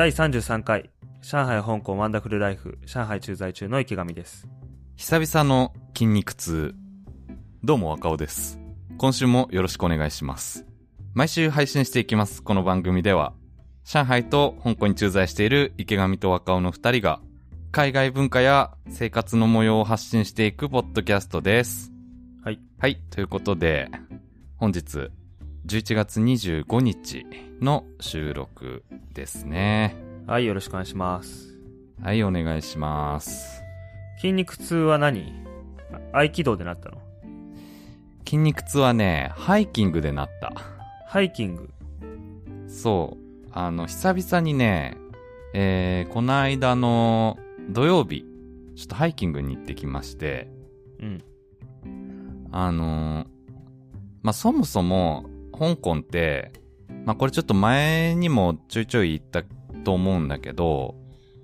第33回、上海香港ワンダフルライフ、上海駐在中の池上です。久々の筋肉痛。どうも若尾です。今週もよろしくお願いします。毎週配信していきます。この番組では、上海と香港に駐在している池上と若尾の二人が、海外文化や生活の模様を発信していくポッドキャストです。はい。はい。ということで、本日、11月25日の収録ですね。はい、よろしくお願いします。はい、お願いします。筋肉痛は何？あ合気道でなったの？筋肉痛はね、ハイキングでなった。ハイキング。そう。あの、久々にね、えー、この間の土曜日、ちょっとハイキングに行ってきまして、うん。あのーまあ、そもそも、香港って、まあ、これちょっと前にもちょいちょい言ったと思うんだけど、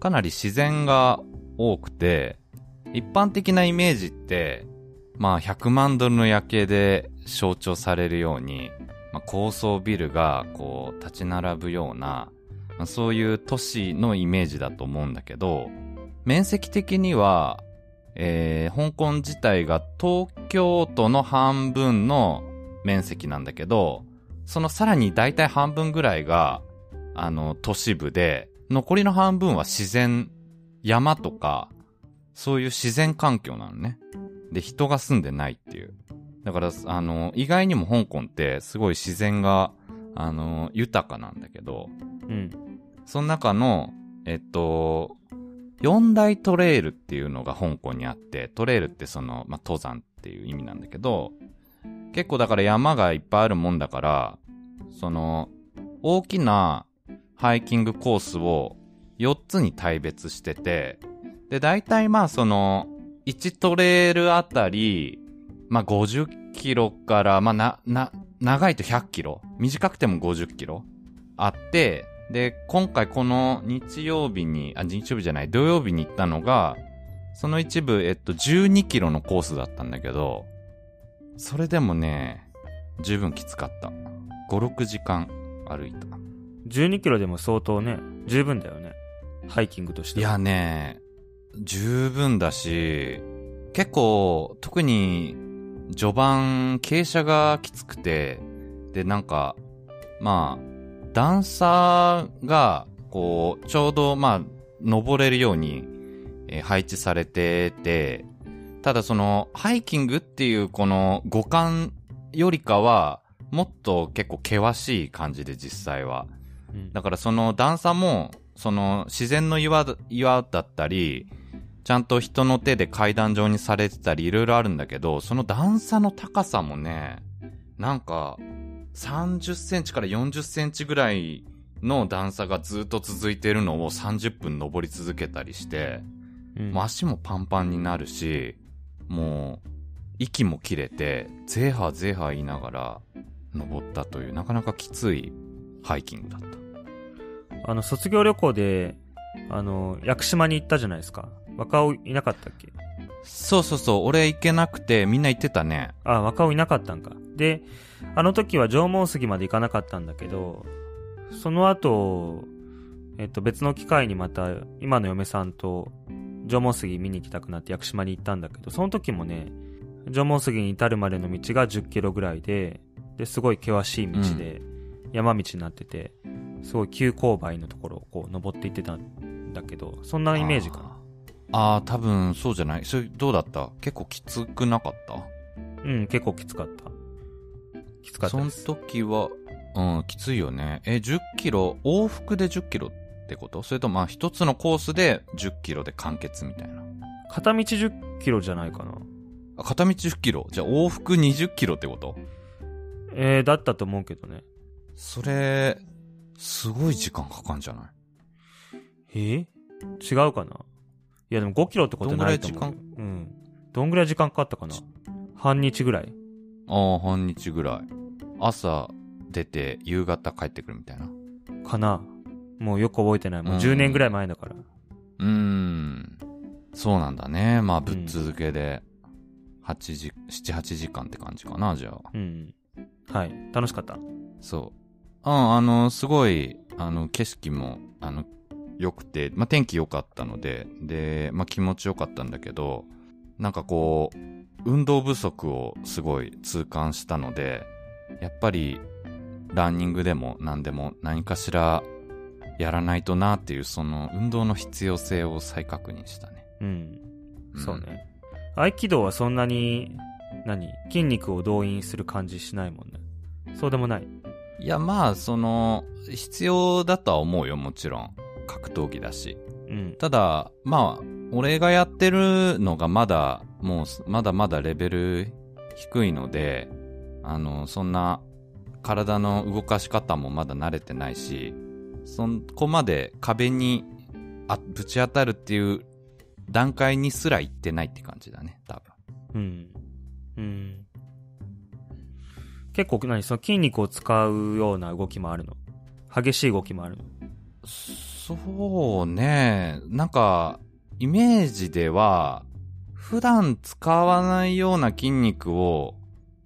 かなり自然が多くて、一般的なイメージって、まあ、100万ドルの夜景で象徴されるように、まあ、高層ビルがこう立ち並ぶような、まあ、そういう都市のイメージだと思うんだけど、面積的には、えー香港自体が東京都の半分の面積なんだけど、そのさらに大体半分ぐらいが、あの、都市部で、残りの半分は自然、山とか、そういう自然環境なのね。で、人が住んでないっていう。だから、あの、意外にも香港ってすごい自然が、あの、豊かなんだけど、うん。その中の、えっと、四大トレイルっていうのが香港にあって、トレイルってその、まあ、登山っていう意味なんだけど、結構だから山がいっぱいあるもんだから、その、大きなハイキングコースを4つに大別してて、で、大体まあその、1トレイルあたり、まあ50キロから、まあな、な、長いと100キロ、短くても50キロあって、で、今回この日曜日に、あ、日曜日じゃない、土曜日に行ったのが、その一部、えっと、12キロのコースだったんだけど、それでもね、十分きつかった。5、6時間歩いた。12キロでも相当ね、十分だよね。ハイキングとしては。いやね、十分だし、結構、特に、序盤、傾斜がきつくて、で、なんか、まあ、段差が、こう、ちょうど、まあ、登れるように、えー配置されてて、ただその、ハイキングっていうこの五感よりかは、もっと結構険しい感じで実際は。うんだからその段差も、その自然の岩だ岩だったり、ちゃんと人の手で階段状にされてたりいろいろあるんだけど、その段差の高さもね、なんか、30センチから40センチぐらいの段差がずっと続いてるのを30分登り続けたりして、うんもう足もパンパンになるし、もう、息も切れて、ゼーハーゼーハー言いながら登ったという、なかなかきついハイキングだった。あの、卒業旅行で、あの、屋久島に行ったじゃないですか。若尾いなかったっけ？そうそうそう、俺行けなくて、みんな行ってたね。あ、若尾いなかったんか。で、あの時は縄文杉まで行かなかったんだけど、その後、えっと、別の機会にまた、今の嫁さんと、縄文杉見に行きたくなって屋久島に行ったんだけど、その時もね、縄文杉に至るまでの道が10キロぐらいで、で、すごい険しい道で、山道になってて、すごい急勾配のところをこう登っていってたんだけど、そんなイメージかな。あーあー、多分そうじゃない？それどうだった？結構きつくなかった？うん、結構きつかった。きつかったその。時は、うん、きついよね。え、10キロ、往復で10キロ？ってこと？それとまあ一つのコースで10キロで完結みたいな？片道10キロじゃないかな。あ片道10キロ？じゃあ往復20キロってこと？えー、だったと思うけどね。それ、すごい時間かかんじゃない？え？ー違うかな？いやでも5キロってことないと思うよ。どんうん。どんぐらい時間かかったかな？半日ぐらいああ、半日ぐらい。朝出て夕方帰ってくるみたいな？かなもうよく覚えてない。もううん10年ぐらい前だから。うーん。そうなんだね。まあ、ぶっ続けで、8時、7、8時間って感じかな、じゃあ。うん。はい。楽しかった？そう。うん、あの、すごい、あの、景色も、あの、良くて、まあ、天気良かったので、で、まあ、気持ち良かったんだけど、なんかこう、運動不足をすごい痛感したので、やっぱり、ランニングでも何でも何かしらやらないとなっていう、その運動の必要性を再確認したね。うん。そうね。合気道はそんなに、何？筋肉を動員する感じしないもんね。そうでもない。いや、まあ、その、必要だとは思うよ、もちろん。格闘技だし。うん。ただ、まあ、俺がやってるのがまだ、もう、まだまだレベル低いので、あの、そんな、体の動かし方もまだ慣れてないし、そこまで壁にあぶち当たるっていう段階にすら行ってないって感じだね、多分。うん。うん。結構何その筋肉を使うような動きもあるの？激しい動きもあるの？そうね。なんか、イメージでは、普段使わないような筋肉を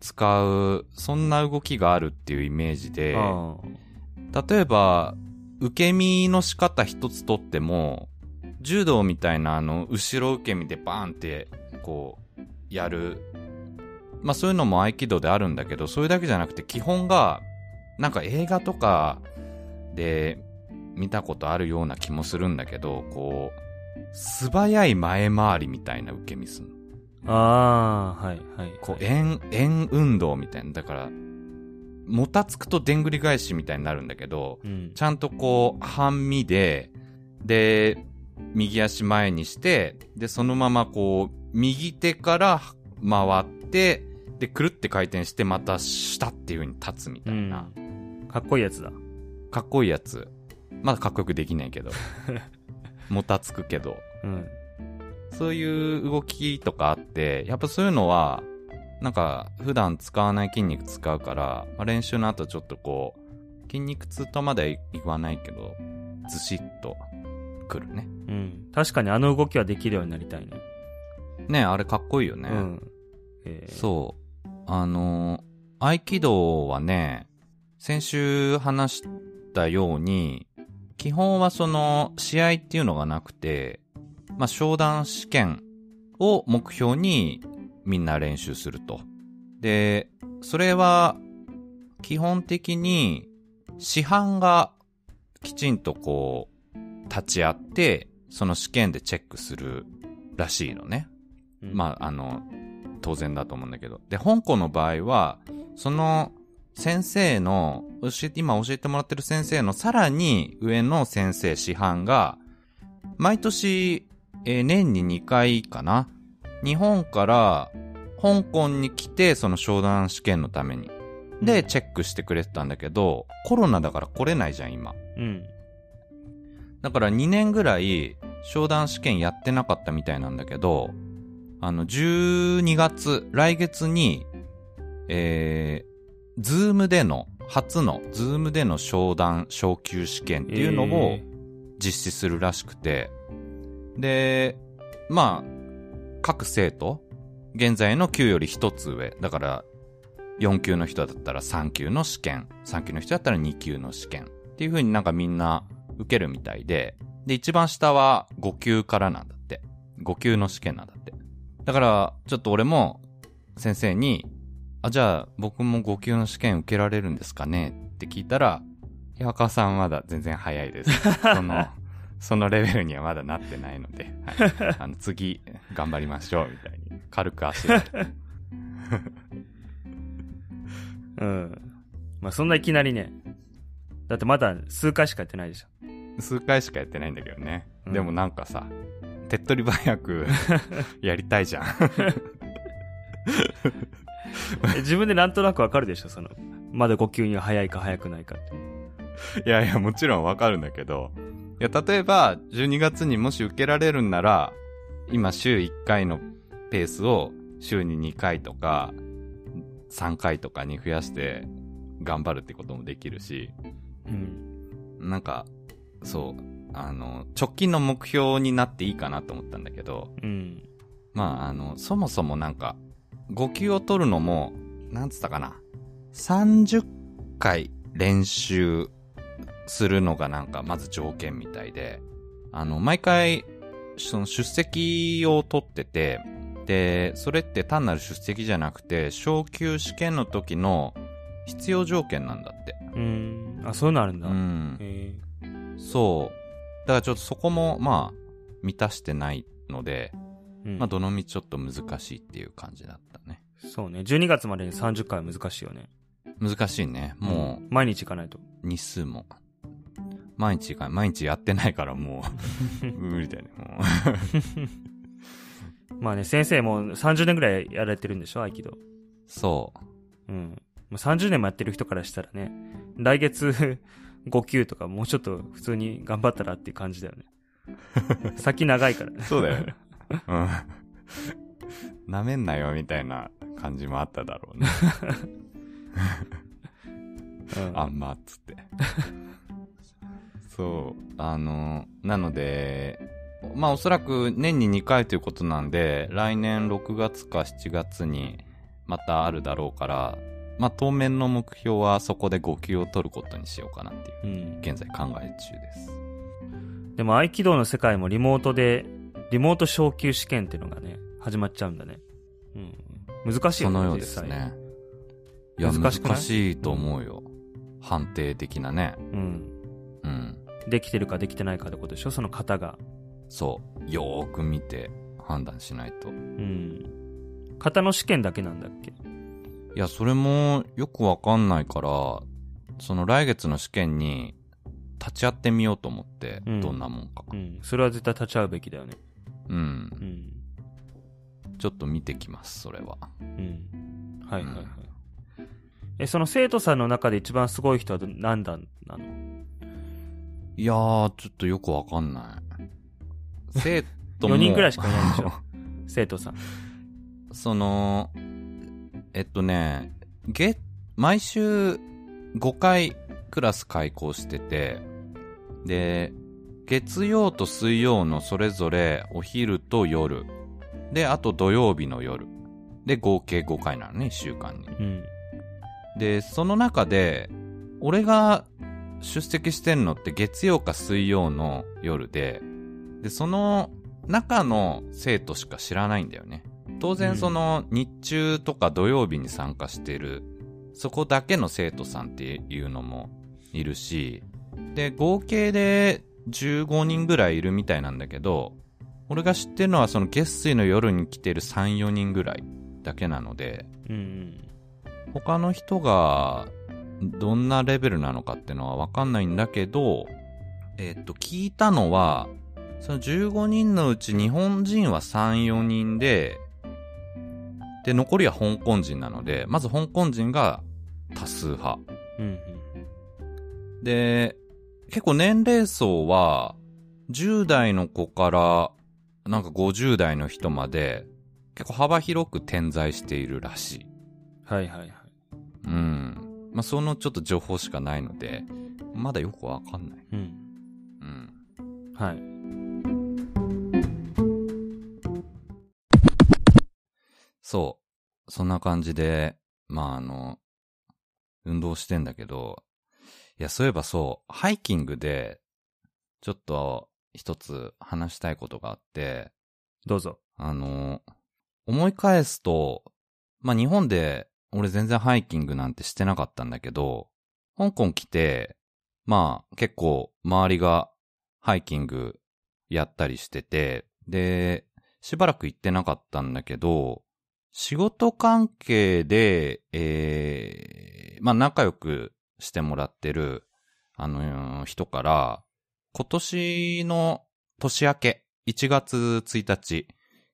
使う、そんな動きがあるっていうイメージで、あ例えば、受け身の仕方一つとっても、柔道みたいなあの、後ろ受け身でバーンって、こう、やる。まあそういうのも合気道であるんだけど、それだけじゃなくて基本が、なんか映画とかで見たことあるような気もするんだけど、こう、素早い前回りみたいな受け身するの。あー、はい、はい。こう、円、円運動みたいな。だから、もたつくとでんぐり返しみたいになるんだけど、うん。ちゃんとこう、半身で、で、右足前にして、で、そのままこう、右手から回って、で、くるって回転して、また下っていう風に立つみたいな。かっこいいやつだ。かっこいいやつ。まだかっこよくできないけど。もたつくけど。うん。そういう動きとかあって、やっぱそういうのは、なんか普段使わない筋肉使うから、まあ、練習の後ちょっとこう、筋肉痛とまでは言わないけど、ずしっとくるね。うん。確かにあの動きはできるようになりたいね。ねあれかっこいいよね。うん。えーそう。あのー合気道はね、先週話したように、基本はその試合っていうのがなくて、まあ、商談試験を目標にみんな練習すると。で、それは基本的に師範がきちんとこう立ち会って、その試験でチェックするらしいのね。うんまあ、あの、当然だと思うんだけど。で、香港の場合は、その先生の、教えて、今教えてもらってる先生のさらに上の先生、師範が、毎年、えー年に2回かな。日本から香港に来て、その昇段試験のために。で、チェックしてくれてたんだけど、コロナだから来れないじゃん、今。うん。だから2年ぐらい昇段試験やってなかったみたいなんだけど、あの、12月、来月に、えー、ズームでの、初の、ズームでの昇段昇級試験っていうのをえ実施するらしくて、で、まあ、各生徒、現在の級より1つ上、だから、4級の人だったら3級の試験、3級の人だったら2級の試験っていう風になんかみんな受けるみたいで、で、一番下は5級からなんだって。5級の試験なんだって。だから、ちょっと俺も先生に、あ、じゃあ僕も5級の試験受けられるんですかねって聞いたら、いや、若さんまだ全然早いです。その、そのレベルにはまだなってないので、はい、あの次、頑張りましょう、みたいに。軽く足を。うん。まあ、そんないきなりね。だってまだ数回しかやってないでしょ。数回しかやってないんだけどね。うんでもなんかさ、手っ取り早く やりたいじゃん。え自分でなんとなくわかるでしょ？その、まだ呼吸には早いか早くないかって。いやいや、もちろんわかるんだけど、いや、例えば、12月にもし受けられるんなら、今週1回のペースを週に2回とか、3回とかに増やして頑張るってこともできるし、うん。なんか、そう、あの、直近の目標になっていいかなと思ったんだけど、うん。まあ、あの、そもそもなんか、5級を取るのも、なんつったかな。30回練習するのがなんかまず条件みたいで、あの、毎回、その出席を取ってて、で、それって単なる出席じゃなくて、昇級試験の時の必要条件なんだって。うん。あ、そういうのあるんだ。うん。へそう。だからちょっとそこも、まあ、満たしてないので、えうんまあ、どのみちょっと難しいっていう感じだったね。そうね。12月までに30回は難しいよね。難しいね。もうん毎日行かないと。う、日数も。毎日が、毎日やってないからもう、無理だよね、もう。まあね、先生も30年ぐらいやられてるんでしょ合気道。そう。うん。まあ30年もやってる人からしたらね、来月 5級とかもうちょっと普通に頑張ったらっていう感じだよね。先長いからね。そうだよね。うん。なめんなよ、みたいな感じもあっただろうね。うんあんま、つって。そう。あの、なので、まあおそらく年に2回ということなんで、来年6月か7月にまたあるだろうから、まあ当面の目標はそこで5級を取ることにしようかなっていう、うん。現在考え中です。でも合気道の世界もリモートで、リモート昇級試験っていうのがね、始まっちゃうんだね。うん。難しいよね。そのようですね。いや、難難しい？しいと思うよ。判定的なね。うん。うん。できてるかできてないかってことでしょ？その型が。そう。よーく見て判断しないと。うん。型の試験だけなんだっけ？いや、それもよくわかんないから、その来月の試験に立ち会ってみようと思って、うんどんなもんか。うん。それは絶対立ち会うべきだよね。うん。うん。ちょっと見てきます、それは。うん。はいはいはい。え、その生徒さんの中で一番すごい人はど何段なの？いやー、ちょっとよくわかんない。生徒も。4人くらいしかいないんでしょ 生徒さん。その、えっとね、月、毎週5回クラス開講してて、で、月曜と水曜のそれぞれお昼と夜。で、あと土曜日の夜。で、合計5回なのね、1週間に。うん。で、その中で、俺が出席してんのって月曜か水曜の夜で、で、その中の生徒しか知らないんだよね。当然うんその日中とか土曜日に参加してる、そこだけの生徒さんっていうのもいるし、で、合計で15人ぐらいいるみたいなんだけど、俺が知ってるのはその月水の夜に来てる3、4人ぐらいだけなので、うん。他の人がどんなレベルなのかってのはわかんないんだけど、えっと、聞いたのは、その15人のうち日本人は3、4人で、で、残りは香港人なので、まず香港人が多数派。うん。で、結構年齢層は、10代の子から、なんか50代の人まで、結構幅広く点在しているらしい。はいはいはい。うん。まあ、そのちょっと情報しかないので、まだよくわかんない。うん。うん。はい。そう。そんな感じで、まあ、あの、運動してんだけど、いや、そういえばそう、ハイキングで、ちょっと一つ話したいことがあって、どうぞ。あの、思い返すと、まあ、日本で俺全然ハイキングなんてしてなかったんだけど、香港来て、まあ結構周りがハイキングやったりしてて、で、しばらく行ってなかったんだけど、仕事関係で、えー、まあ仲良くしてもらってる、あの、人から、今年の年明け、1月1日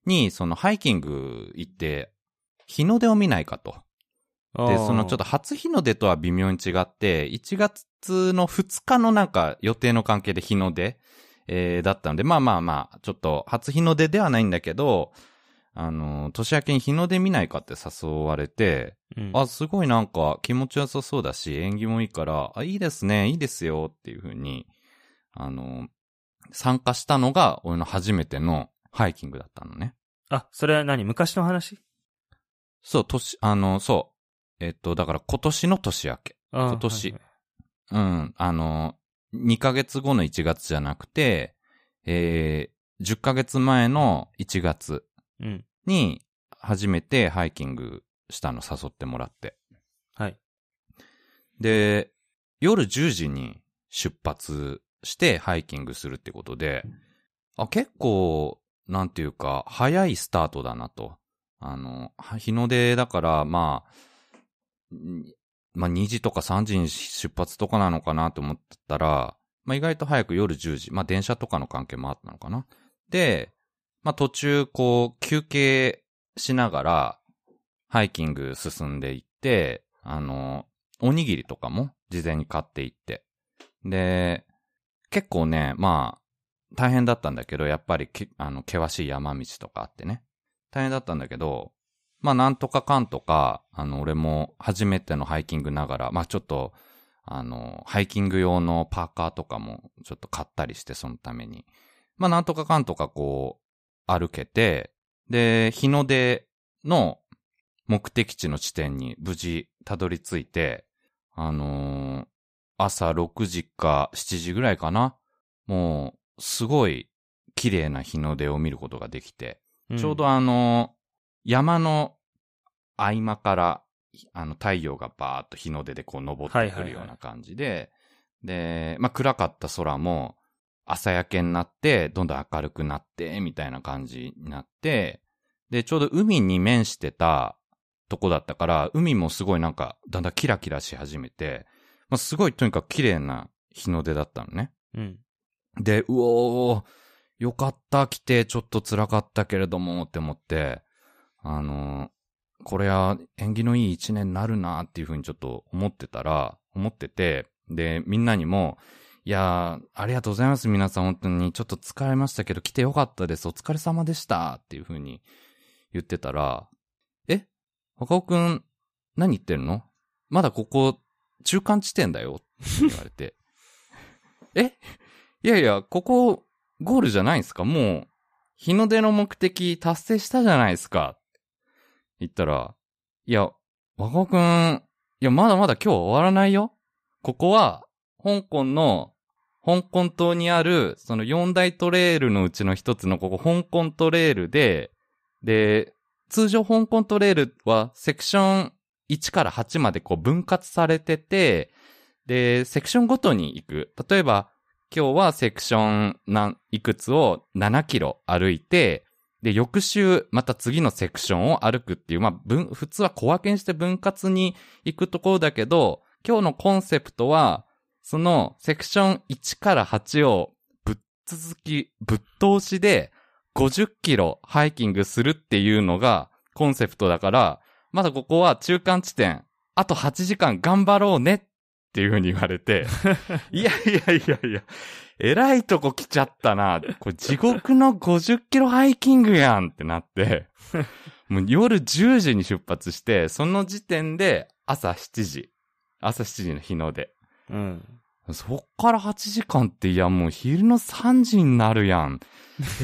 に、そのハイキング行って、日の出を見ないかと。で、そのちょっと初日の出とは微妙に違って、1月の2日のなんか予定の関係で日の出、えー、だったので、まあまあまあ、ちょっと初日の出ではないんだけど、あの、年明けに日の出見ないかって誘われて、うん、あ、すごいなんか気持ちよさそうだし、縁起もいいから、あ、いいですね、いいですよっていう風に、あの、参加したのが俺の初めてのハイキングだったのね。あ、それは何？昔の話？そう、年、あの、そう。えっと、だから今年の年明け。あ今年はいはいうん、あの、2ヶ月後の1月じゃなくて、えー、10ヶ月前の1月うん。に初めてハイキングしたの誘ってもらって。はい。で、夜10時に出発してハイキングするってことで、あ、結構、なんていうか、早いスタートだなと。あの、は日の出だから、まあ、んまあ2時とか3時に出発とかなのかなと思ったら、まあ意外と早く夜10時、まあ電車とかの関係もあったのかな。で、まあ途中こう休憩しながら、ハイキング進んでいって、あの、おにぎりとかも事前に買っていって。で、結構ね、まあ、大変だったんだけど、やっぱり、あの、険しい山道とかあってね。大変だったんだけど、まあ、なんとかかんとか、あの、俺も初めてのハイキングながら、まあ、ちょっと、あの、ハイキング用のパーカーとかもちょっと買ったりして、そのために。まあ、なんとかかんとかこう、歩けて、で、日の出の目的地の地点に無事たどり着いて、あのー朝6時か7時ぐらいかな？もう、すごい綺麗な日の出を見ることができて、んちょうどあのー山の合間から、あの、太陽がバーっと日の出でこう昇ってくるような感じで、で、まあ、暗かった空も朝焼けになって、どんどん明るくなって、みたいな感じになって、で、ちょうど海に面してたとこだったから、海もすごいなんか、だんだんキラキラし始めて、まあ、すごいとにかく綺麗な日の出だったのね。うん。で、うおー、よかった、来て、ちょっと辛かったけれども、って思って、あのこれは縁起のいい一年になるな、っていうふうにちょっと思ってたら、思ってて、で、みんなにも、いやー、ありがとうございます、皆さん、本当に、ちょっと疲れましたけど、来てよかったです、お疲れ様でした、っていうふうに言ってたら、え若尾くん、何言ってるの？まだここ、中間地点だよ、って言われて。え？いやいや、ここ、ゴールじゃないんすか？もう、日の出の目的達成したじゃないですか。言ったら、いや、若尾くん、いや、まだまだ今日終わらないよ。ここは、香港の、香港島にある、その四大トレイルのうちの一つのここ、香港トレイルで、で、通常香港トレイルはセクション1から8までこう分割されてて、で、セクションごとに行く。例えば、今日はセクションなんいくつを7キロ歩いて、で、翌週、また次のセクションを歩くっていう、まあ、分、普通は小分けにして分割に行くところだけど、今日のコンセプトは、そのセクション1から8をぶっ続き、ぶっ通しで50キロハイキングするっていうのがコンセプトだから、まだここは中間地点、あと8時間頑張ろうねっていう風に言われて、いやいやいやいや、えらいとこ来ちゃったな。これ地獄の50キロハイキングやんってなって、もう夜10時に出発して、その時点で朝7時。朝7時の日の出。うん。そっから8時間って、いやもう昼の3時になるやん。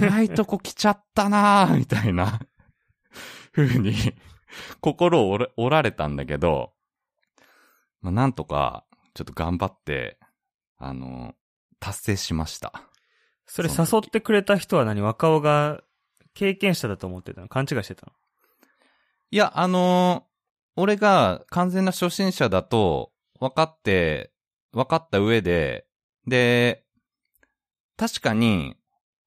えらいとこ来ちゃったなー みたいな、風に、心を折ら折られたんだけど、まあ、なんとか、ちょっと頑張って、あの、達成しました。それ誘ってくれた人は何？若尾が経験者だと思ってたの？勘違いしてたの？いや、あの俺が完全な初心者だと分かって、分かった上で、で、確かに、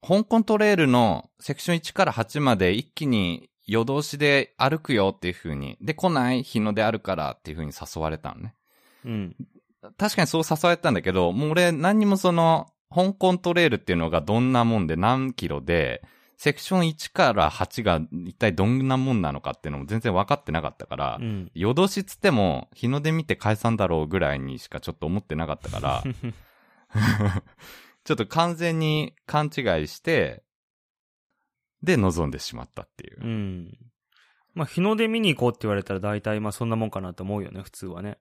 香港トレイルのセクション1から8まで一気に夜通しで歩くよっていう風に、で、来ない日の出あるからっていう風に誘われたのね。うん。確かにそう誘われたんだけど、もう俺何にもその、香港トレイルっていうのがどんなもんで何キロで、セクション1から8が一体どんなもんなのかっていうのも全然分かってなかったから、うん。夜通しつっても日の出見て解散だろうぐらいにしかちょっと思ってなかったから、ちょっと完全に勘違いして、で臨んでしまったっていう。うん。まあ、日の出見に行こうって言われたら大体まあそんなもんかなと思うよね、普通はね。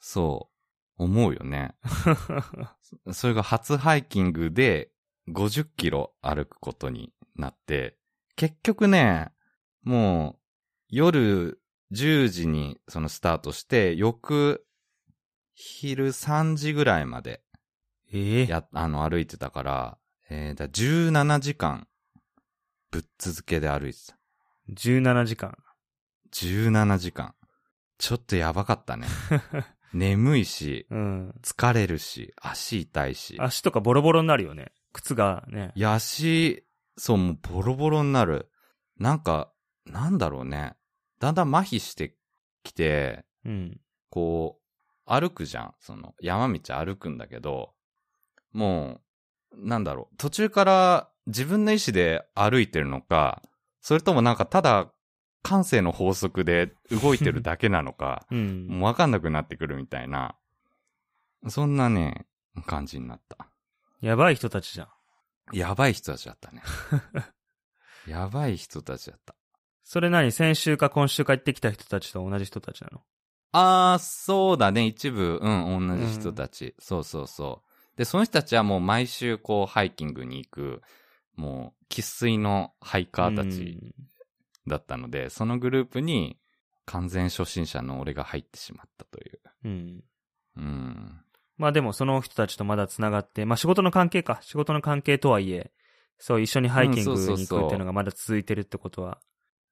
そう。思うよね。それが初ハイキングで50キロ歩くことになって、結局ね、もう夜10時にそのスタートして、翌昼3時ぐらいまでええや、あの歩いてたから、えー、だ17時間、ぶっ続けで歩いてた。17時間。17時間。ちょっとやばかったね。眠いし、うん。疲れるし、足痛いし。足とかボロボロになるよね。靴がね。いや足、そう、もうボロボロになる。なんか、なんだろうね。だんだん麻痺してきて、うん。こう、歩くじゃん。その、山道歩くんだけど、もう、なんだろう。途中から自分の意思で歩いてるのか、それともなんかただ、感性の法則で動いてるだけなのか、うん。もうわかんなくなってくるみたいな、そんなね、感じになった。やばい人たちじゃん。やばい人たちだったね。やばい人たちだった。それ何？先週か今週か行ってきた人たちと同じ人たちなの？あー、そうだね。一部、うん、同じ人たち。そうそうそう。で、その人たちはもう毎週こう、ハイキングに行く、もう、生粋のハイカーたちだったので、そのグループに、完全初心者の俺が入ってしまったという。うん。うん。うん。まあでもその人たちとまだ繋がって、まあ仕事の関係か。仕事の関係とはいえ、そう一緒にハイキングに行くっていうのがまだ続いてるってことは、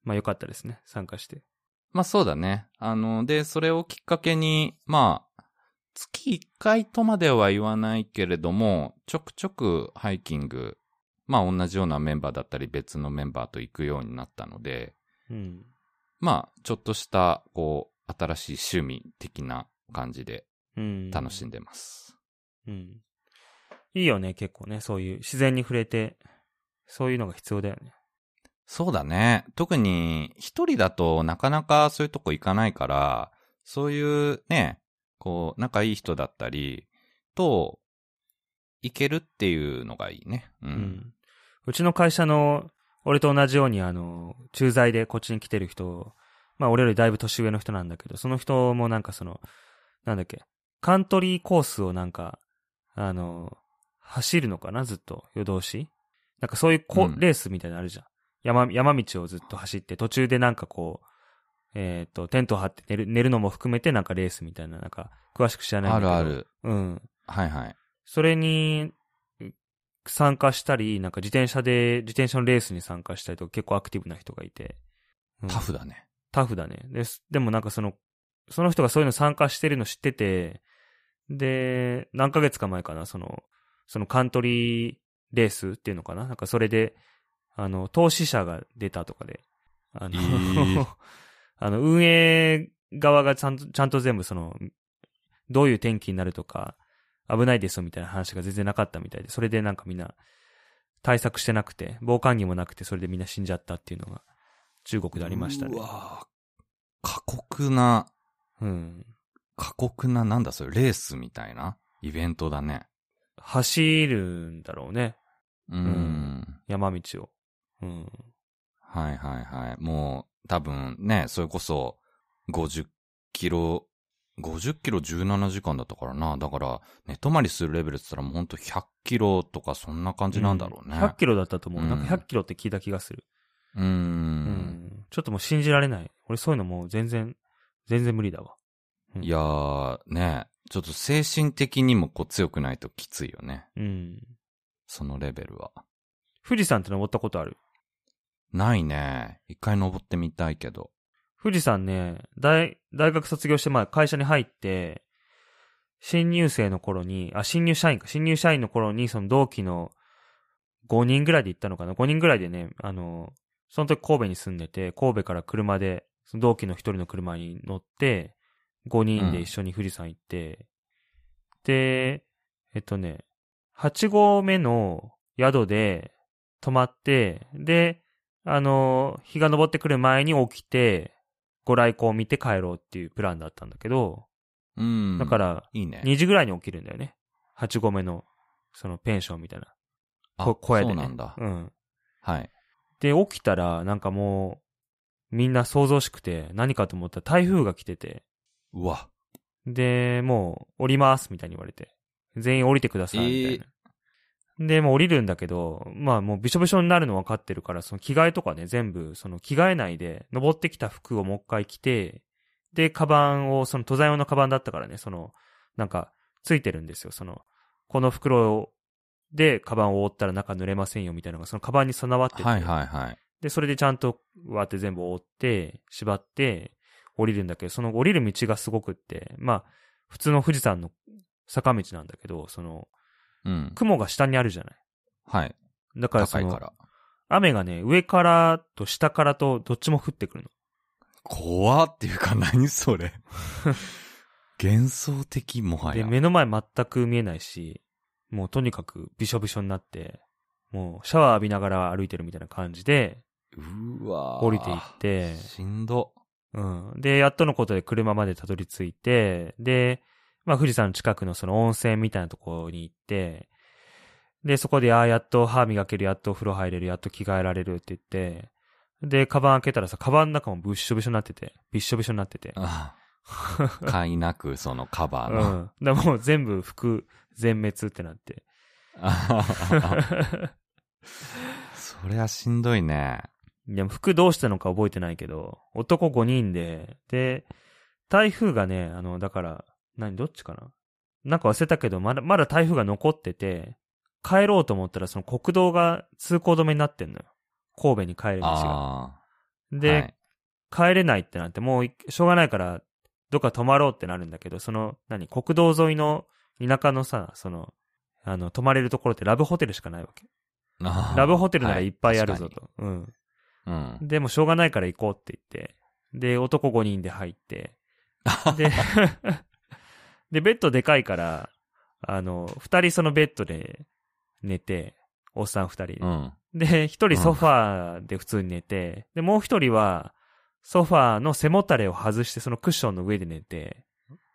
まあ良かったですね。参加して。まあそうだね。あの、で、それをきっかけに、まあ、月1回とまでは言わないけれども、ちょくちょくハイキング、まあ同じようなメンバーだったり別のメンバーと行くようになったので、うん。まあ、ちょっとした、こう、新しい趣味的な感じでうん。楽しんでます。うん。いいよね、結構ね。そういう自然に触れて、そういうのが必要だよね。そうだね。特に、一人だとなかなかそういうとこ行かないから、そういうね、こう、仲いい人だったりと、行けるっていうのがいいね。う。うんん。うちの会社の、俺と同じように、あの、駐在でこっちに来てる人、まあ俺よりだいぶ年上の人なんだけど、その人もなんかその、なんだっけ、カントリーコースをなんか、あの、走るのかなずっと、夜通しなんかそういうこ、うんレースみたいなのあるじゃん。山、山道をずっと走って、途中でなんかこう、えっ、と、テントを張って寝る、寝るのも含めてなんかレースみたいな、なんか、詳しく知らないんだけど。あるある。うん。はいはい。それにう参加したり、なんか自転車で、自転車のレースに参加したりとか結構アクティブな人がいて。うんタフだね。タフだね。です。でもなんかその、その人がそういうの参加してるの知ってて、で、何ヶ月か前かな、その、そのカントリーレースっていうのかな？なんかそれで、あの、投資者が出たとかで、あの、えー あの、運営側がちゃんと、ちゃんと全部その、どういう天気になるとか、危ないですよみたいな話が全然なかったみたいで、それでなんかみんな対策してなくて、防寒着もなくて、それでみんな死んじゃったっていうのが中国でありましたねう。わー過酷な、うん。過酷な、なんだそれ、レースみたいなイベントだね。走るんだろうね。うん。ん山道を。うん。はいはいはい。もう、多分ね、それこそ、50キロ、50キロ17時間だったからな。だから、寝泊まりするレベルって言ったらもうほんと100キロとかそんな感じなんだろうね。ん100キロだったと思う。うんなんか100キロって聞いた気がする。うー。うんん。ちょっともう信じられない。俺そういうのもう全然、全然無理だわ。うんいやー、ね、ちょっと精神的にもこう強くないときついよね。うん。そのレベルは。富士山って登ったことある？ないね。一回登ってみたいけど。富士山ね、大、大学卒業して、まあ会社に入って、新入生の頃に、あ、新入社員か、新入社員の頃に、その同期の5人ぐらいで行ったのかな ?5 人ぐらいでね、あの、その時神戸に住んでて、神戸から車で、その同期の一人の車に乗って、5人で一緒に富士山行って、で、えっとね、8合目の宿で泊まって、で、あの、日が昇ってくる前に起きて、ご来光を見て帰ろうっていうプランだったんだけど、うん。だから、いいね。2時ぐらいに起きるんだよね。8合目の、そのペンションみたいな。あこ小屋でね。そうなんだ。うん。はい。で、起きたら、なんかもう、みんな想像しくて、何かと思ったら台風が来てて、うわ。で、もう、降ります、みたいに言われて。全員降りてください、みたいな。で、もう降りるんだけど、まあもうびしょびしょになるの分かってるから、その着替えとかね、全部、その着替えないで、登ってきた服をもう一回着て、で、カバンを、その登山用のカバンだったからね、その、なんか、ついてるんですよ、その、この袋で、カバンを覆ったら中濡れませんよみたいなのがそのカバンに備わってて、はいはいはい。で、それでちゃんとわーって全部覆って、縛って、降りるんだけど、その降りる道がすごくって、まあ、普通の富士山の坂道なんだけど、その、うん。雲が下にあるじゃない。はい。だからその。雨がね、上からと下からとどっちも降ってくるの。怖っていうか何それ。幻想的もはで、や。目の前全く見えないし、もうとにかくびしょびしょになって、もうシャワー浴びながら歩いてるみたいな感じで、うわー降りていってしんど。うん。で、やっとのことで車までたどり着いて、で、まあ富士山の近くのその温泉みたいなところに行って、で、そこで、ああ、やっと歯磨ける、やっとお風呂入れる、やっと着替えられるって言って、で、カバン開けたらさ、カバンの中もぶっしょびしょになってて、びっしょびしょになってて。ああ 買いなく、そのカバーうの。ん。だもう全部服全滅ってなって。あ あそりゃしんどいね。でも服どうしたのか覚えてないけど、男5人で、で、台風がね、あの、だから、何、どっちかな？なんか忘れたけど、まだ、まだ台風が残ってて、帰ろうと思ったらその国道が通行止めになってんのよ。神戸に帰る道が。で、はい帰れないってなって、もういしょうがないから、どっか泊まろうってなるんだけど、その、何、国道沿いの田舎のさ、その、あの、泊まれるところってラブホテルしかないわけ。ラブホテルならいっぱいあるぞはと。うん。うん。でもしょうがないから行こうって言って、で、男5人で入って、で、で、ベッドでかいから、あの、2人そのベッドで寝て、おっさん2人で。うん。で、1人ソファーで普通に寝て、で、もう1人は、ソファーの背もたれを外してそのクッションの上で寝て、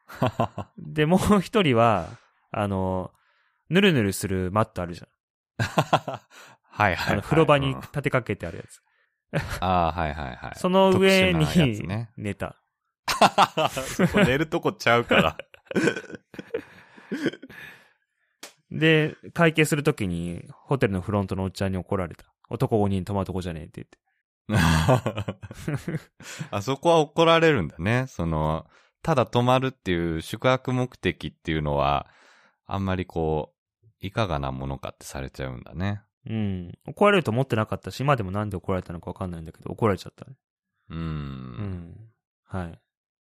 で、もう1人は、あの、ぬるぬるするマットあるじゃん。はいはいはい。あの、風呂場にうん立てかけてあるやつ。ああ、はいはいはい。その上にね寝た。寝るとこちゃうから。で、会計するときに、ホテルのフロントのおっちゃんに怒られた。男5人泊まるとこじゃねえって言って。あそこは怒られるんだね。その、ただ泊まるっていう宿泊目的っていうのは、あんまりこう、いかがなものかってされちゃうんだね。うん。怒られると思ってなかったし、今でもなんで怒られたのかわかんないんだけど、怒られちゃったね。うー。うんん。はい。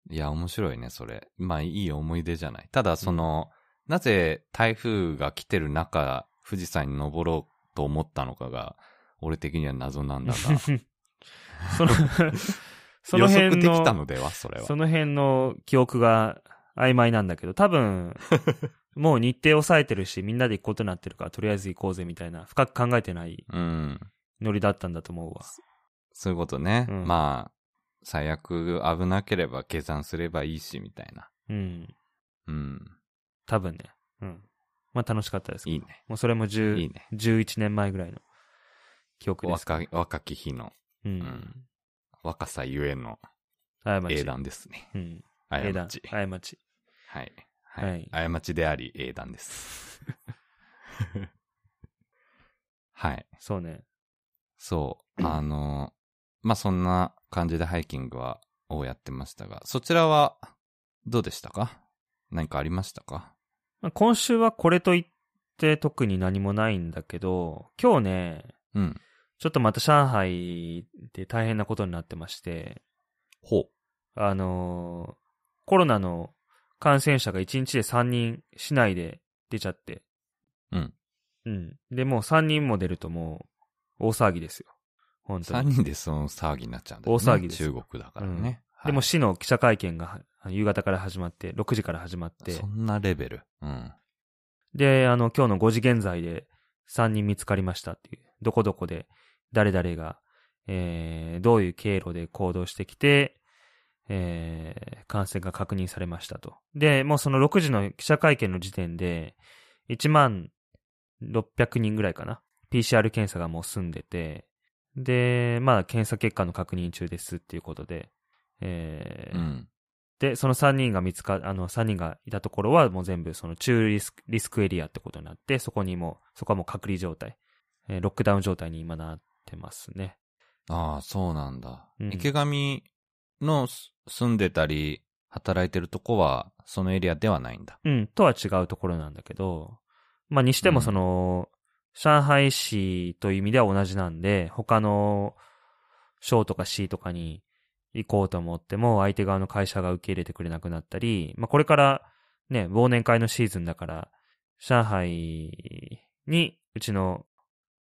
いや、面白いね、それ。まあ、いい思い出じゃない。ただ、その、なぜ台風が来てる中、富士山に登ろうと思ったのかが、俺的には謎なんだが。その、その予辺測できたの、のでは、それは。その辺の記憶が曖昧なんだけど、多分、もう日程抑えてるし、みんなで行くことになってるから、とりあえず行こうぜみたいな、深く考えてないうん。ノリだったんだと思うわ。そういうことね。うんまあ、最悪危なければ下山すればいいし、みたいな。うん。うん。多分ね。うん。まあ楽しかったですけどいいね。もうそれも10いいね。11年前ぐらいの記憶です。若い若き日の、う。うんん。若さゆえの。英断ですね。うん。過ち。。過ち。はい。ははいい。過ちであり、英断です。はい。そうね。そう。あの、まあ、そんな感じでハイキングは、をやってましたが、そちらは、どうでしたか？何かありましたか？まあ今週はこれといって特に何もないんだけど、今日ね、うん。ちょっとまた上海で大変なことになってまして、ほあのーコロナの感染者が1日で3人市内で出ちゃって。うん。うん。で、もう3人も出るともう大騒ぎですよ。本う。当に。3人でその騒ぎになっちゃうんだよね。大騒ぎです中国だからね。でもはい市の記者会見がは夕方から始まって、6時から始まってそ、んなレベル。うん。で、あの、今日の5時現在で3人見つかりましたっていう、どこどこで誰々が、えー、どういう経路で行動してきて、えー、感染が確認されましたと。で、もうその6時の記者会見の時点で、1万600人ぐらいかな。PCR 検査がもう済んでて、で、まあ、検査結果の確認中ですっていうことで、えーうん。で、その3人が見つか、あの、3人がいたところはもう全部その中リスク、リスクエリアってことになって、そこにもう、そこはもう隔離状態、えーロックダウン状態に今なってますね。ああ、そうなんだ。うん池上のす住んでたり、働いてるとこは、そのエリアではないんだ。うん、とは違うところなんだけど、まあ、にしてもその、上海市という意味では同じなんで、他の省とか市とかに行こうと思っても、相手側の会社が受け入れてくれなくなったり、まあ、これからね、忘年会のシーズンだから、上海にうちの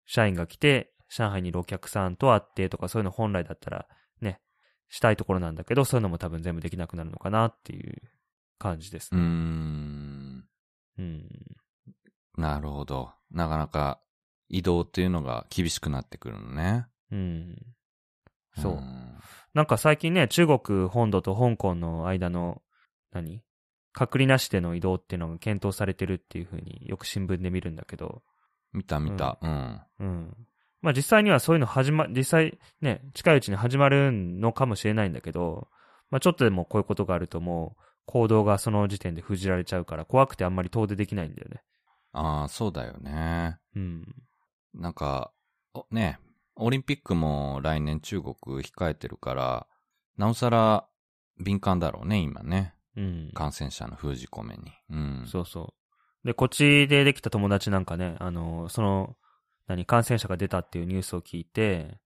社員が来て、上海にいるお客さんと会ってとか、そういうの本来だったらね、したいところなんだけど、そういうのも多分全部できなくなるのかなっていう感じですね。ん。うん。なるほど。なかなか移動っていうのが厳しくなってくるのね。うん。そう。んなんか最近ね、中国本土と香港の間の、何？隔離なしでの移動っていうのが検討されてるっていう風によく新聞で見るんだけど、見た見た。うん。うん。まあ実際にはそういうの始ま、実際ね、近いうちに始まるのかもしれないんだけど、まあちょっとでもこういうことがあるともう行動がその時点で封じられちゃうから怖くてあんまり遠出できないんだよね。ああ、そうだよね。うん。なんか、おね、オリンピックも来年中国控えてるから、なおさら敏感だろうね、今ね。うん。感染者の封じ込めに。うん。そうそう。で、こっちでできた友達なんかね、あの、その、何、感染者が出たっていうニュースを聞いて、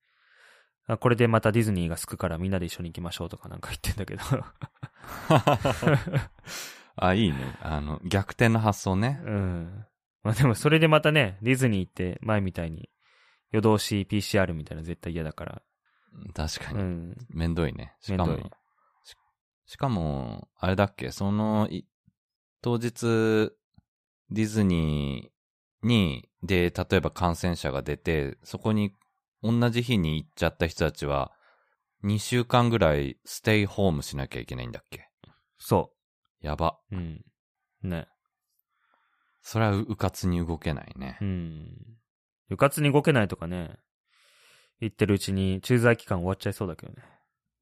あこれでまたディズニーがすくからみんなで一緒に行きましょうとかなんか言ってんだけど。あ、いいね。あの、逆転の発想ね。うん。まあでもそれでまたね、ディズニー行って前みたいに夜通し PCR みたいなの絶対嫌だから。確かに。うん。めんどいね。しかもししかも、あれだっけ、その、い当日、ディズニーに、で、例えば感染者が出て、そこに同じ日に行っちゃった人たちは、2週間ぐらいステイホームしなきゃいけないんだっけ？そやば。う。うん。ね。それはううかつに動けないねう。ん。部活に動けないとかね、言ってるうちに駐在期間終わっちゃいそうだけどね。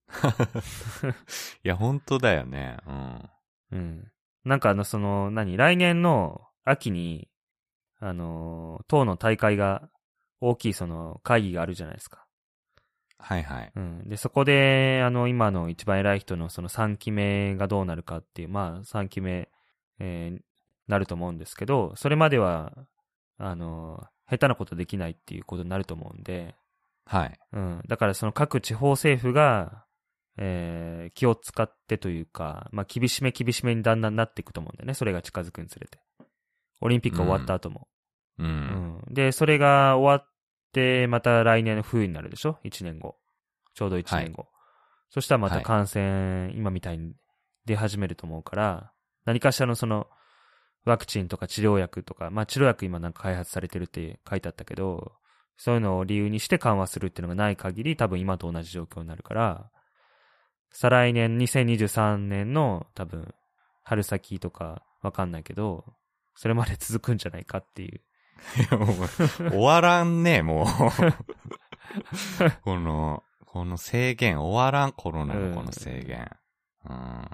いや、本当だよね。うん。うん。なんかあの、その、何？来年の秋に、あの、党の大会が、大きいその会議があるじゃないですか。はいはい。うん。で、そこで、あの、今の一番偉い人のその3期目がどうなるかっていう、まあ、3期目、えーなると思うんですけど、それまでは、あの、下手なことできないっていうことになると思うんで、はい。うん。だからその各地方政府が、えー気を使ってというか、まあ、厳しめ厳しめにだんだんなっていくと思うんだよね。それが近づくにつれて。オリンピック終わった後も。う。うんん。で、それが終わって、また来年の冬になるでしょ ?1 年後。ちょうど1年後。そしたらまたはい感染、今みたいに出始めると思うから、何かしらのその、ワクチンとか治療薬とか、まあ治療薬今なんか開発されてるって書いてあったけど、そういうのを理由にして緩和するっていうのがない限り多分今と同じ状況になるから、再来年2023年の多分春先とかわかんないけど、それまで続くんじゃないかっていう。いやもう終わらんね、もう。この、この制限終わらん、コロナのこの制限。うん。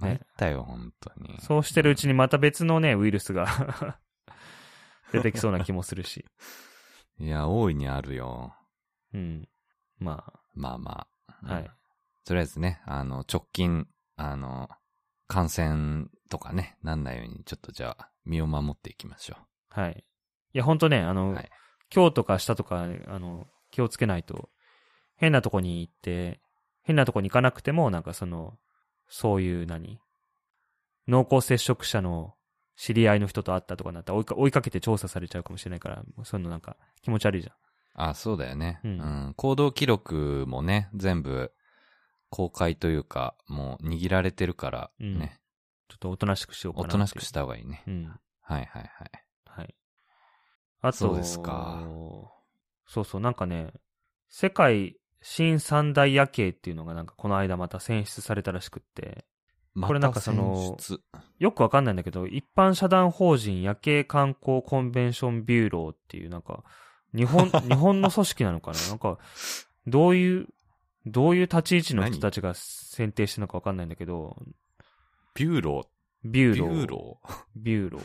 参ったよ、本当に。そうしてるうちにまた別のね、ウイルスが 出てきそうな気もするし。いや、大いにあるよ。うん。ままあまあ。あ、はいうん。とりあえずね、あの、直近、あの、感染とかね、なんないように、ちょっとじゃあ、身を守っていきましょはい。いや、ほんとね、あの、はい今日とか明日とか、あの、気をつけないと、変なとこに行って、変なとこに行かなくても、なんかその、そういう何？濃厚接触者の知り合いの人と会ったとかなったら追いか追いかけて調査されちゃうかもしれないから、そういうのなんか気持ち悪いじゃん。う。あ、そうだよね。ううんん。行動記録もね、全部、公開というか、もう握られてるから、うんね、ちょっとおとなしくしようかな。おとなしくした方がいいね。うん。はいはいはい。はい。あと、そうですかそうそう、なんかね、世界新三大夜景っていうのがなんかこの間また選出されたらしくって、これなんかそのよくわかんないんだけど、一般社団法人夜景観光コンベンションビューローっていうなんか、日本、日本の組織なのかな？なんか、どういう、どういう立ち位置の人たちが選定してるのかわかんないんだけど、ビューロー、ビビューロー。ューロー？ビューロー。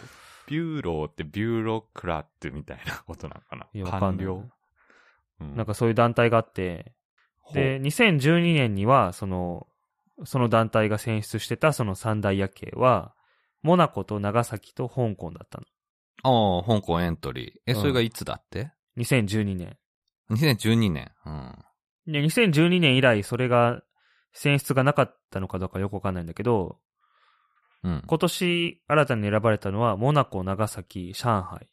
ビューローってビューロクラットみたいなことなのかな？わかんない。官僚？うんなんかそういう団体があって、で、2012年には、その、その団体が選出してたその三大夜景は、モナコと長崎と香港だったの。ああ、香港エントリー。え、うんそれがいつだって、2012年。?2012 年。うん。で、2012年以来それが選出がなかったのかどうかよくわかんないんだけど、うん。今年新たに選ばれたのは、モナコ、長崎、上海。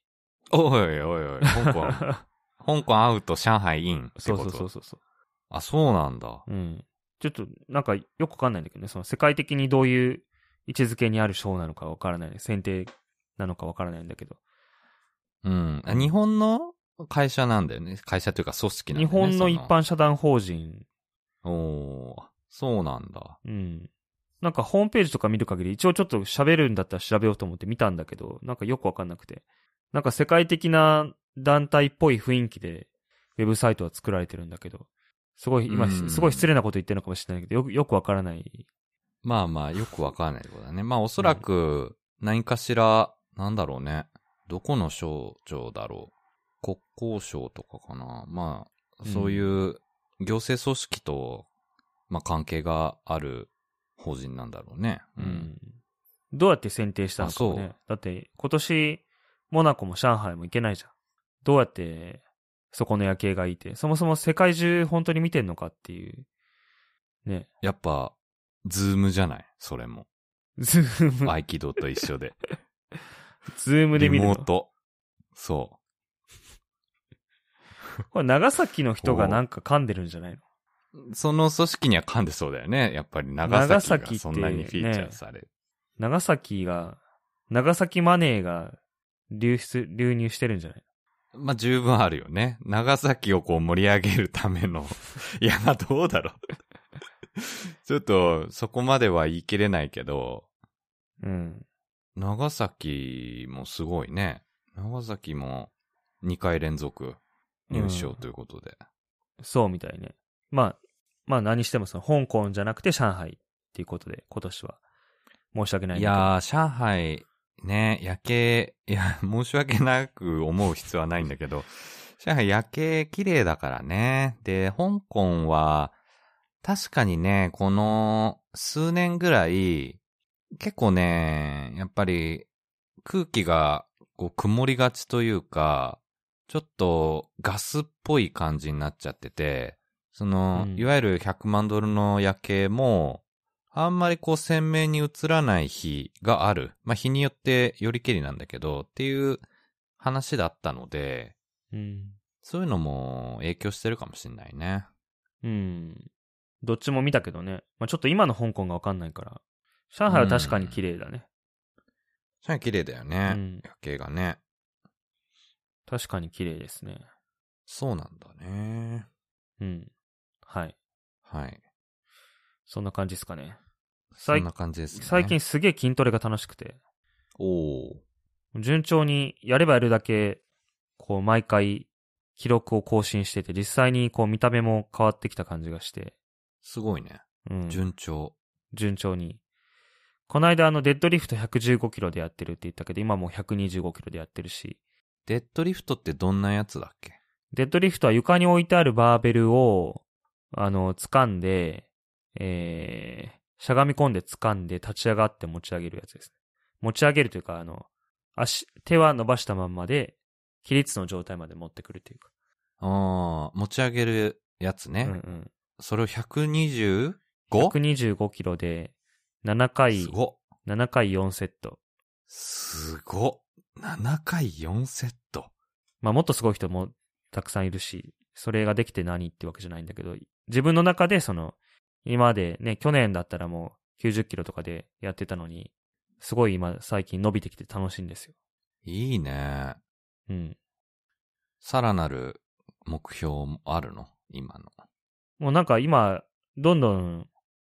おいおいおい、香港、香港アウト、上海インそう。そうそうそうそあ、そうなんだ。う。うん。ちょっと、なんかよくわかんないんだけどね、その世界的にどういう位置づけにある賞なのかわからない。選定なのかわからないんだけど。うん。あ日本の会社なんだよね。会社というか組織なん日だよね。本の一般社団法人。おーそうなんだ。うん。なんかホームページとか見る限り、一応ちょっと喋るんだったら調べようと思って見たんだけど、なんかよくわかんなくて。なんか世界的な団体っぽい雰囲気で、ウェブサイトは作られてるんだけど、すごい、今、うんすごい失礼なこと言ってるのかもしれないけど、よく、よくわからない。まあまあ、よくわかんないことだね。まあおそらく、何かしら、なんだろうね。どこの省庁だろう。国交省とかかな。まあ、そういう行政組織と、まあ関係がある法人なんだろうね。うん。どうやって選定したのかね。だって、今年、モナコも上海も行けないじゃん。どうやって、そこの夜景がいて、そもそも世界中本当に見てんのかっていう。ね。やっぱ、ズームじゃない？それも。ズーム、合気道と一緒で。ズームでリ見るの？モート。そ これ長崎の人がなんか噛んでるんじゃないの？う。その組織には噛んでそうだよね。やっぱり長長崎がそんなにフィーチャーされる。長崎が、長崎マネーが流出、流入してるんじゃない？まあ、十分あるよね。長崎をこう盛り上げるための。いや、まあどうだろう。ちょっと、そこまでは言い切れないけど、うん。長崎もすごいね。長崎も2回連続入賞ということで。そうみたいね。まあ、まあ何してもその香港じゃなくて上海っていうことで、今年は。申し訳ない。いやー、上海、ね、夜景、いや、申し訳なく思う必要はないんだけど、上海夜景綺麗だからね。で、香港は、確かにね、この数年ぐらい、結構ね、やっぱり空気がこう曇りがちというか、ちょっとガスっぽい感じになっちゃってて、その、うんいわゆる100万ドルの夜景も、あんまりこう鮮明に映らない日がある。まあ日によってよりけりなんだけど、っていう話だったので、うん。そういうのも影響してるかもしれないね。うん。どっちも見たけどね。まあちょっと今の香港がわかんないから。上海は確かに綺麗だね。上海綺麗だよね。うん夜景がね。確かに綺麗ですね。そうなんだね。うん。はい。はい。そんな感じですかね。そんな感じですね。最近。すげえ筋トレが楽しくて。おー。順調にやればやるだけ、こう毎回記録を更新してて、実際にこう見た目も変わってきた感じがして、すごいね。うん、順調。順調に。この間あのデッドリフト115キロでやってるって言ったけど、今もう125キロでやってるし、デッドリフトってどんなやつだっけ？デッドリフトは床に置いてあるバーベルを、あの、掴んで、えー、しゃがみ込んで掴んで立ち上がって持ち上げるやつですね。持ち上げるというか、あの、足、手は伸ばしたまんまで、起立の状態まで持ってくるというか。あー、持ち上げるやつね。うんうん。それを 125? 125キロで、7回す、ごっ。7回4セット。すごっ。7回4セット。まあもっとすごい人もたくさんいるし、それができて何ってわけじゃないんだけど、自分の中でその、今までね、去年だったらもう90キロとかでやってたのに、すごい今最近伸びてきて楽しいんですよ。いいね。うん。さらなる目標もあるの？今の。もうなんか今、どんどん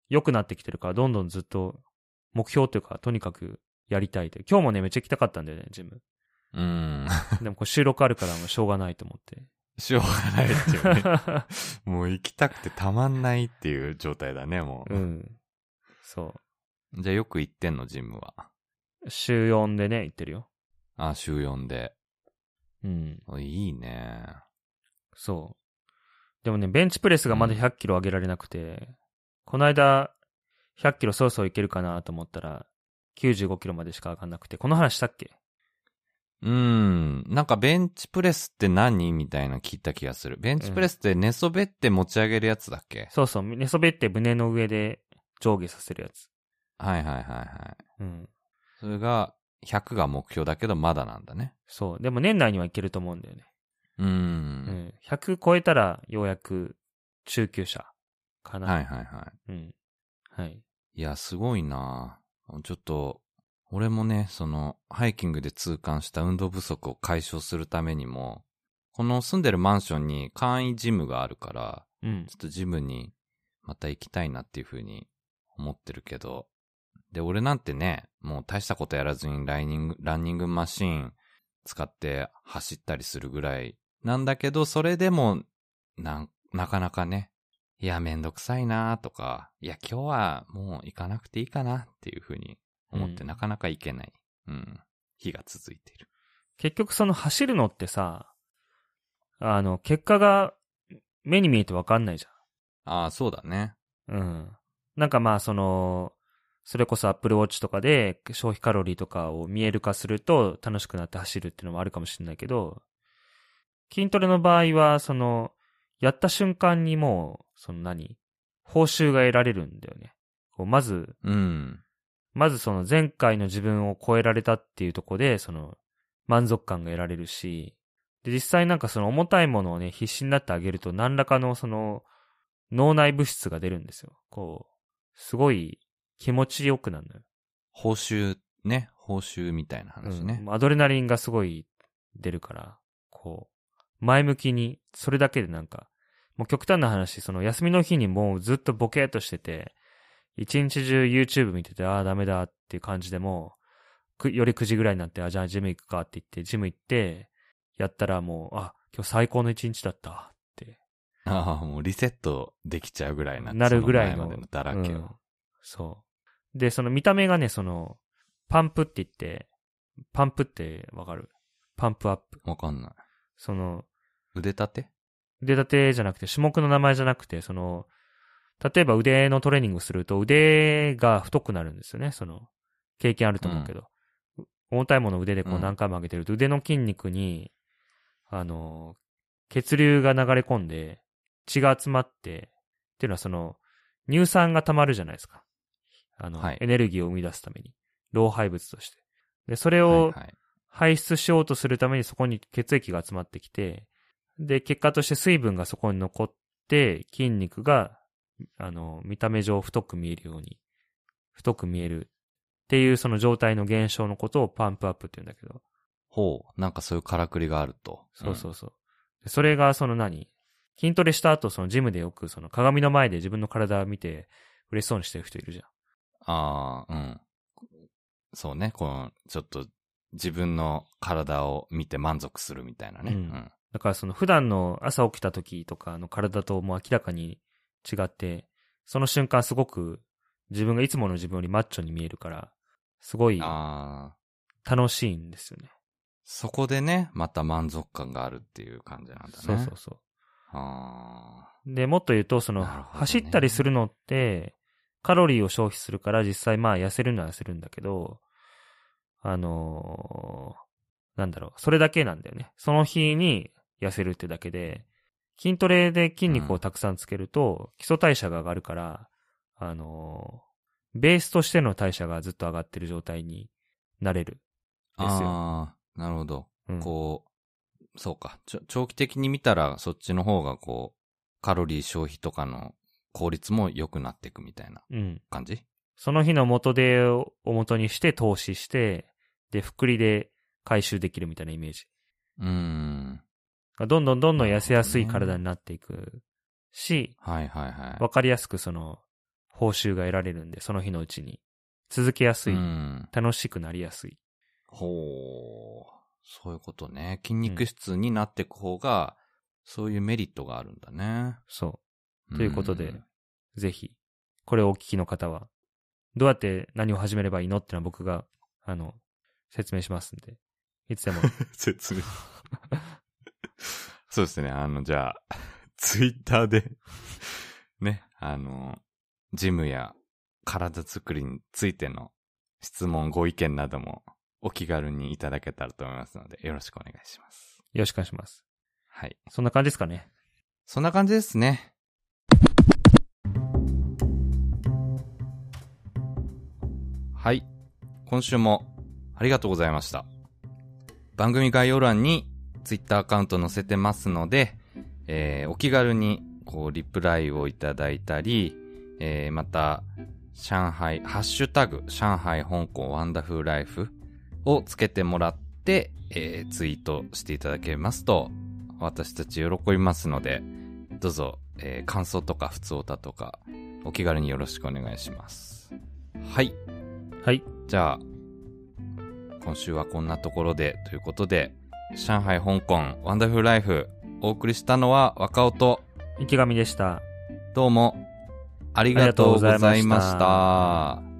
良くなってきてるから、どんどんずっと目標というか、とにかくやりたいという。今日もね、めっちゃ行きたかったんだよね、ジム。うん。でもこう収録あるからもうしょうがないと思って。しょうがないっていうね。もう行きたくてたまんないっていう状態だね、もう。うん。そじゃあよく行ってんの、ジムは？う。週4でね、行ってるよ。あ、週4で。うん。おいいね。そう。でもね、ベンチプレスがまだ100キロ上げられなくて、この間、100キロそろそろいけるかなと思ったら、95キロまでしか上がんなくて、この話したっけ？うん。なんかベンチプレスって何みたいな聞いた気がする。ベンチプレスって寝そべって持ち上げるやつだっけ、そうそう、寝そべって胸の上で上下させるやつ。はいはいはいはい。うん。それが、100が目標だけどまだなんだね。そう。でも年内にはいけると思うんだよね。うー。うんん。100超えたらようやく中級者かな。はいはいはい。うん。はい。いや、すごいなちょっと、俺もね、その、ハイキングで痛感した運動不足を解消するためにも、この住んでるマンションに簡易ジムがあるから、うんちょ。っとジムにまた行きたいなっていうふうに思ってるけど、で、俺なんてね、もう大したことやらずにランニング、ランニングマシーン使って走ったりするぐらいなんだけど、それでも、なん、なかなかね、いや、めんどくさいなとか、いや、今日はもう行かなくていいかなっていうふうに思ってうんなかなか行けない。うん。日が続いている。結局その走るのってさ、あの、結果が目に見えてわかんないじああ、そうだね。ゃん。うん。なんかまあその、それこそ Apple Watch とかで消費カロリーとかを見える化すると楽しくなって走るっていうのもあるかもしれないけど、筋トレの場合は、その、やった瞬間にもう、その何？報酬が得られるんだよね。こうまず、うん。まずその前回の自分を超えられたっていうところで、その満足感が得られるし、で、実際なんかその重たいものをね、必死になってあげると何らかのその脳内物質が出るんですよ。こう、すごい気持ちよくなるのよ。報酬、ね。報酬みたいな話ね。うんアドレナリンがすごい出るから、こう、前向きに、それだけでなんか、もう極端な話、その休みの日にもうずっとボケーっとしてて、一日中 YouTube 見てて、ああ、ダメだっていう感じでもより9時ぐらいになって、あじゃあジム行くかって言って、ジム行って、やったらもう、あ、今日最高の一日だったって、ああ、もうリセットできちゃうぐらいな。なるぐらいののだらけを。うんそう。で、その見た目がね、その、パンプって言って、パンプってわかる？パンプアップ。わかんない。その、腕立て？腕立てじゃなくて、種目の名前じゃなくて、その、例えば腕のトレーニングすると腕が太くなるんですよね。その、経験あると思うけど。重たいものを腕でこううん何回も上げてると、腕の筋肉に、あの、血流が流れ込んで、血が集まって、っていうのはその、乳酸が溜まるじゃないですか。あの、はいエネルギーを生み出すために。老廃物として。で、それを。排出しようとするためにそこに血液が集まってきて、で、結果として水分がそこに残って、筋肉が、あの、見た目上太く見えるように、太く見えるっていうその状態の現象のことをパンプアップって言うんだけど、ほう。なんかそういうからくりがあると。そうそうそう。でそれがその何？筋トレした後、そのジムでよくその鏡の前で自分の体を見て嬉しそうにしてる人いるじゃん。ああ、うん。そうね。この、ちょっと、自分の体を見て満足するみたいなね。ううんん。だからその普段の朝起きた時とかの体ともう明らかに違って、その瞬間すごく自分がいつもの自分よりマッチョに見えるから、すごい楽しいんですよね。そこでね、また満足感があるっていう感じなんだね。そうそうそあう。で、もっと言うと、その、ね走ったりするのって、カロリーを消費するから実際まあ痩せるのは痩せるんだけど、あのーなんだろう、それだけなんだよね。その日に痩せるってだけで、筋トレで筋肉をたくさんつけると、基礎代謝が上がるから、あのーベースとしての代謝がずっと上がってる状態になれる。あ。ですよああ、なるほど。うん、こう、そうか。長期的に見たら、そっちの方がこう、カロリー消費とかの効率も良くなっていくみたいなうん。感じ？その日の元手を元にして投資して、で、福利で回収できるみたいなイメージ。うーん。どんどんどんどん痩せやすい体になっていくし、はいはいはい。わかりやすくその、報酬が得られるんで、その日のうちに。続けやすい。うん。楽しくなりやすい。ほう。そういうことね。筋肉質になっていく方が、そういうメリットがあるんだね。そう。ということでん、ぜひ、これをお聞きの方は、どうやって何を始めればいいのってのは僕が、あの、説明しますんで、いつでも。説明。そうですね。あの、じゃあ、ツイッターで、ね、あの、ジムや体作りについての質問、ご意見などもお気軽にいただけたらと思いますので、よろしくお願いします。よろしくお願いします。はい。そんな感じですかね？そんな感じですね。はい。今週もありがとうございました。番組概要欄に Twitter アカウント載せてますので、えーお気軽にこうリプライをいただいたり、えーまた、上海、ハッシュタグ、上海香港ワンダフルライフをつけてもらって、えーツイートしていただけますと、私たち喜びますので、どうぞ、えー感想とか普通歌とか、お気軽によろしくお願いします。はい。はい。じゃあ、今週はこんなところで、ということで、上海、香港、ワンダフルライフ、お送りしたのは若尾と、池上でした。どうも、ありがとうございまありがとうございました。